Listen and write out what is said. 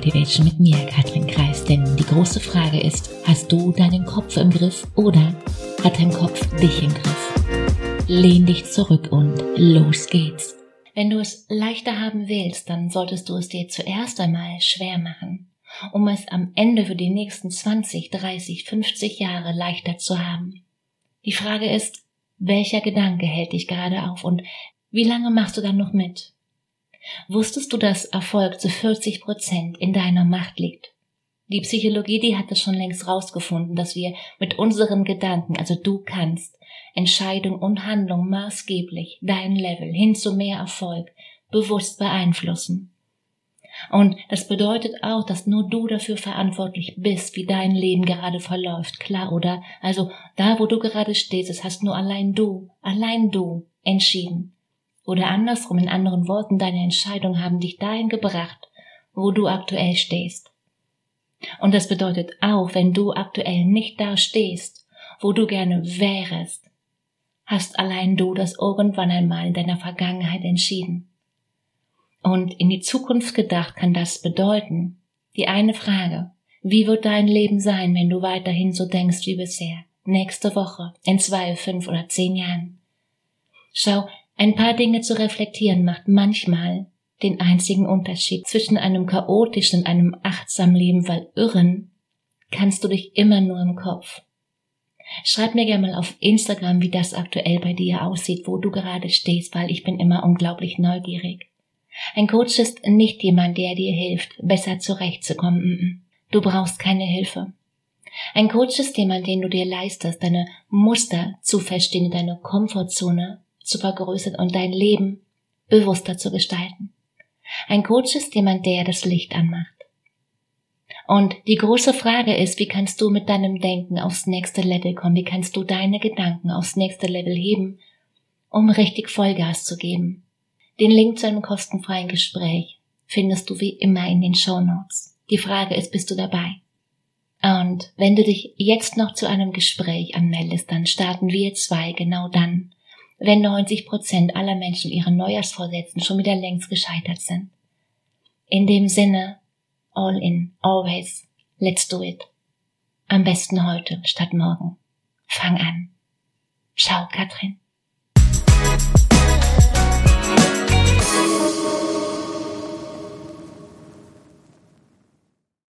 Motivation mit mir, Katrin Kreis. Denn die große Frage ist, hast du deinen Kopf im Griff oder hat dein Kopf dich im Griff? Lehn dich zurück und los geht's. Wenn du es leichter haben willst, dann solltest du es dir zuerst einmal schwer machen, um es am Ende für die nächsten 20, 30, 50 Jahre leichter zu haben. Die Frage ist, welcher Gedanke hält dich gerade auf und wie lange machst du dann noch mit? Wusstest du, dass Erfolg zu 40 Prozent in deiner Macht liegt? Die Psychologie, die hat es schon längst rausgefunden, dass wir mit unseren Gedanken, also du kannst, Entscheidung und Handlung maßgeblich dein Level hin zu mehr Erfolg bewusst beeinflussen. Und das bedeutet auch, dass nur du dafür verantwortlich bist, wie dein Leben gerade verläuft. Klar, oder? Also da, wo du gerade stehst, das hast nur allein du, allein du entschieden. Oder andersrum, in anderen Worten, deine Entscheidungen haben dich dahin gebracht, wo du aktuell stehst. Und das bedeutet auch, wenn du aktuell nicht da stehst, wo du gerne wärest, hast allein du das irgendwann einmal in deiner Vergangenheit entschieden. Und in die Zukunft gedacht kann das bedeuten, die eine Frage, wie wird dein Leben sein, wenn du weiterhin so denkst wie bisher, nächste Woche, in zwei, fünf oder zehn Jahren? Schau, ein paar Dinge zu reflektieren macht manchmal den einzigen Unterschied zwischen einem chaotischen und einem achtsamen Leben, weil irren kannst du dich immer nur im Kopf. Schreib mir gerne mal auf Instagram, wie das aktuell bei dir aussieht, wo du gerade stehst, weil ich bin immer unglaublich neugierig. Ein Coach ist nicht jemand, der dir hilft, besser zurechtzukommen. Du brauchst keine Hilfe. Ein Coach ist jemand, den du dir leistest, deine Muster zu verstehen, deine Komfortzone zu vergrößern und dein Leben bewusster zu gestalten. Ein Coach ist jemand, der das Licht anmacht. Und die große Frage ist, wie kannst du mit deinem Denken aufs nächste Level kommen? Wie kannst du deine Gedanken aufs nächste Level heben, um richtig Vollgas zu geben? Den Link zu einem kostenfreien Gespräch findest du wie immer in den Show Notes. Die Frage ist, bist du dabei? Und wenn du dich jetzt noch zu einem Gespräch anmeldest, dann starten wir zwei genau dann, wenn 90 Prozent aller Menschen ihren Neujahrsvorsätzen schon wieder längst gescheitert sind. In dem Sinne, all in, always, let's do it. Am besten heute statt morgen. Fang an. Ciao, Katrin.